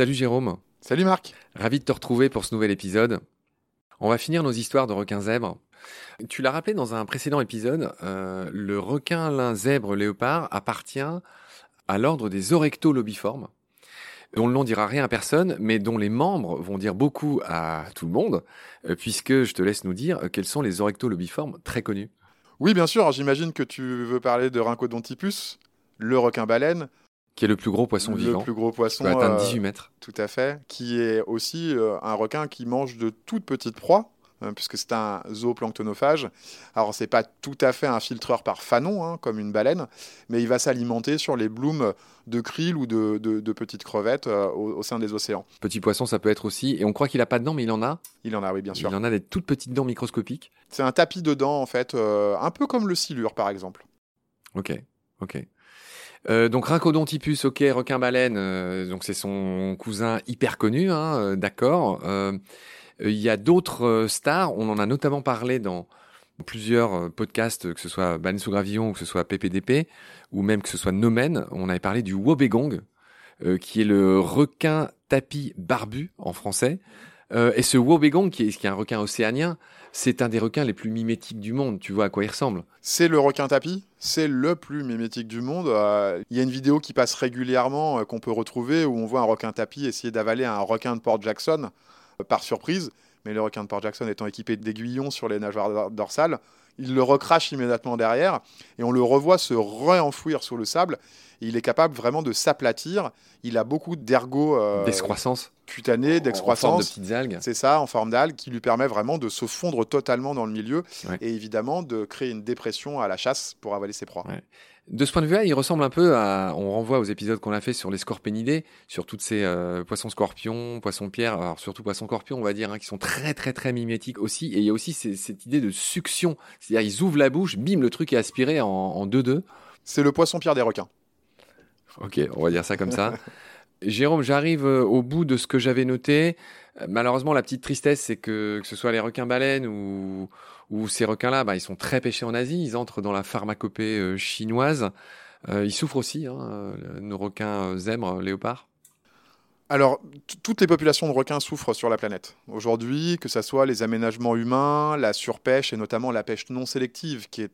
Salut Jérôme. Salut Marc. Ravi de te retrouver pour ce nouvel épisode. On va finir nos histoires de requins zèbres. Tu l'as rappelé dans un précédent épisode, euh, le requin lin zèbre léopard appartient à l'ordre des orectolobiformes, dont le nom dira rien à personne, mais dont les membres vont dire beaucoup à tout le monde, euh, puisque je te laisse nous dire euh, quels sont les orectolobiformes très connus. Oui, bien sûr. J'imagine que tu veux parler de Rhincodontipus, le requin baleine, qui est le plus gros poisson vivant. Le plus gros poisson. Qui peut atteindre 18 mètres. Tout à fait. Qui est aussi un requin qui mange de toutes petites proies. Hein, puisque c'est un zooplanctonophage. Alors, c'est pas tout à fait un filtreur par fanon, hein, comme une baleine, mais il va s'alimenter sur les blooms de krill ou de, petites crevettes euh, au, sein des océans. Petit poisson, ça peut être aussi. Et on croit qu'il a pas de dents, mais il en a. Il en a, oui, bien sûr. Il en a des toutes petites dents microscopiques. C'est un tapis de dents, en fait, euh, un peu comme le silure, par exemple. Ok, ok. Euh, donc Rhincodontipus, ok, requin-baleine, donc c'est son cousin hyper connu, hein, d'accord. Euh, il y a d'autres euh, stars, on en a notamment parlé dans plusieurs euh, podcasts, que ce soit sous Gravillon ou que ce soit PPDP, ou même que ce soit Nomen, on avait parlé du Wobegong, qui est le requin tapis barbu en français. et ce Wobegong, qui est un requin océanien, c'est un des requins les plus mimétiques du monde. Tu vois à quoi il ressemble C'est le requin tapis. C'est le plus mimétique du monde. Il y a une vidéo qui passe régulièrement qu'on peut retrouver où on voit un requin tapis essayer d'avaler un requin de Port Jackson par surprise. Mais le requin de Port Jackson étant équipé d'aiguillons sur les nageoires dorsales, il le recrache immédiatement derrière et on le revoit se réenfouir sous le sable. il est capable vraiment de s'aplatir. Il a beaucoup d'ergot euh, cutanée, d'excroissance. En de petites algues. C'est ça, en forme d'algues, qui lui permet vraiment de se fondre totalement dans le milieu et évidemment de créer une dépression à la chasse pour avaler ses proies. De ce point de vue-là, il ressemble un peu à. On renvoie aux épisodes qu'on a fait sur les scorpénidés, sur toutes ces euh, poissons scorpions, poissons pierres, alors surtout poissons scorpions, on va dire, hein, qui sont très très très mimétiques aussi. Et il y a aussi cette idée de succion, c'est-à-dire ils ouvrent la bouche, bim, le truc est aspiré en 2-2. C'est le poisson pierre des requins. Ok, on va dire ça comme ça. Jérôme, j'arrive euh, au bout de ce que j'avais noté. Euh, malheureusement, la petite tristesse, c'est que que ce soit les requins-baleines ou, ou ces requins-là, bah, ils sont très pêchés en Asie. Ils entrent dans la pharmacopée euh, chinoise. ils souffrent aussi, hein, nos requins zèbres, léopards. Alors, toutes les populations de requins souffrent sur la planète. Aujourd'hui, que ce soit les aménagements humains, la surpêche et notamment la pêche non sélective, qui est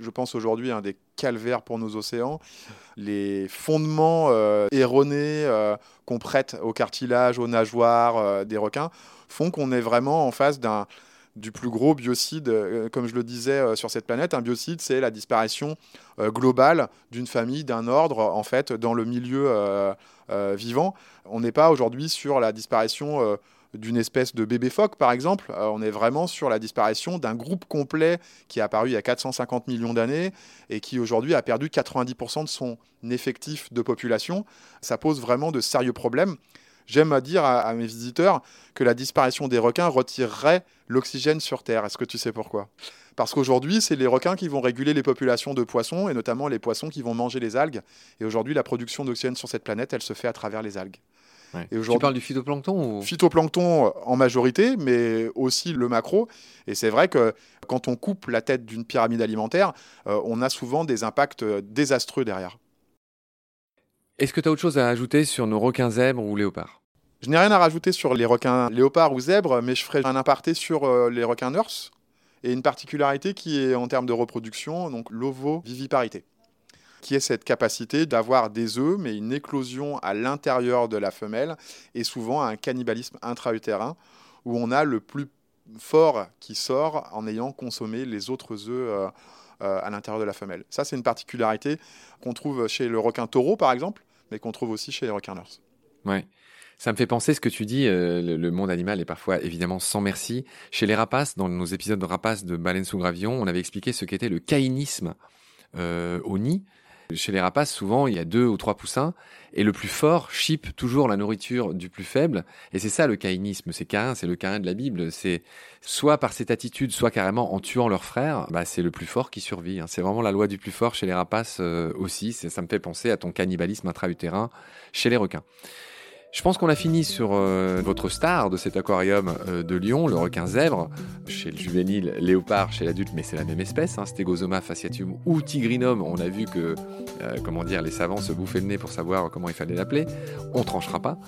je pense aujourd'hui, un des calvaires pour nos océans. Les fondements euh, erronés euh, qu'on prête au cartilage, aux nageoires euh, des requins font qu'on est vraiment en face du plus gros biocide, comme je le disais, sur cette planète. Un biocide, c'est la disparition globale d'une famille, d'un ordre, en fait, dans le milieu vivant. On n'est pas aujourd'hui sur la disparition d'une espèce de bébé phoque, par exemple. Euh, on est vraiment sur la disparition d'un groupe complet qui est apparu il y a 450 millions d'années et qui aujourd'hui a perdu 90% de son effectif de population. Ça pose vraiment de sérieux problèmes. J'aime à dire à, mes visiteurs que la disparition des requins retirerait l'oxygène sur Terre. Est-ce que tu sais pourquoi? Parce qu'aujourd'hui, c'est les requins qui vont réguler les populations de poissons, et notamment les poissons qui vont manger les algues. Et aujourd'hui, la production d'oxygène sur cette planète, elle se fait à travers les algues. Et tu parles du phytoplancton Phytoplancton euh, en majorité, mais aussi le macro. Et c'est vrai que quand on coupe la tête d'une pyramide alimentaire, euh, on a souvent des impacts euh, désastreux derrière. Est-ce que tu as autre chose à ajouter sur nos requins zèbres ou léopards? Je n'ai rien à rajouter sur les requins léopards ou zèbres, mais je ferai un aparté sur les requins nurse et une particularité qui est en termes de reproduction, donc l'ovoviviparité qui est cette capacité d'avoir des œufs, mais une éclosion à l'intérieur de la femelle, et souvent un cannibalisme intra-utérin, où on a le plus fort qui sort en ayant consommé les autres œufs euh, euh, à l'intérieur de la femelle. Ça, c'est une particularité qu'on trouve chez le requin taureau, par exemple, mais qu'on trouve aussi chez les requins nurse. Ouais. Ça me fait penser ce que tu dis, euh, le, monde animal est parfois évidemment sans merci. Chez les rapaces, dans nos épisodes de rapaces de Baleine sous Gravillon, on avait expliqué ce qu'était le caïnisme au nid. Chez les rapaces, souvent, il y a deux ou trois poussins, et le plus fort chip toujours la nourriture du plus faible. Et c'est ça le caïnisme, c'est Caïn, c'est le Caïn de la Bible. C'est soit par cette attitude, soit carrément en tuant leurs frères, bah, c'est le plus fort qui survit. Hein. C'est vraiment la loi du plus fort chez les rapaces euh, aussi. Ça me fait penser à ton cannibalisme intra-utérin chez les requins. Je pense qu'on a fini sur euh, votre star de cet aquarium euh, de Lyon, le requin zèbre. chez le juvénile, léopard chez l'adulte, mais c'est la même espèce, hein, Stegosoma fasciatum ou tigrinum. On a vu que, euh, comment dire, les savants se bouffaient le nez pour savoir comment il fallait l'appeler. On tranchera pas.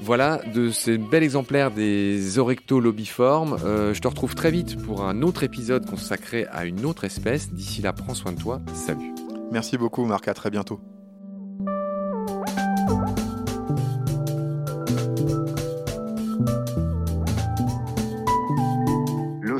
Voilà de ces bels exemplaires des orectolobiformes. Je te retrouve très vite pour un autre épisode consacré à une autre espèce. D'ici là, prends soin de toi. Salut. Merci beaucoup, Marc. À très bientôt.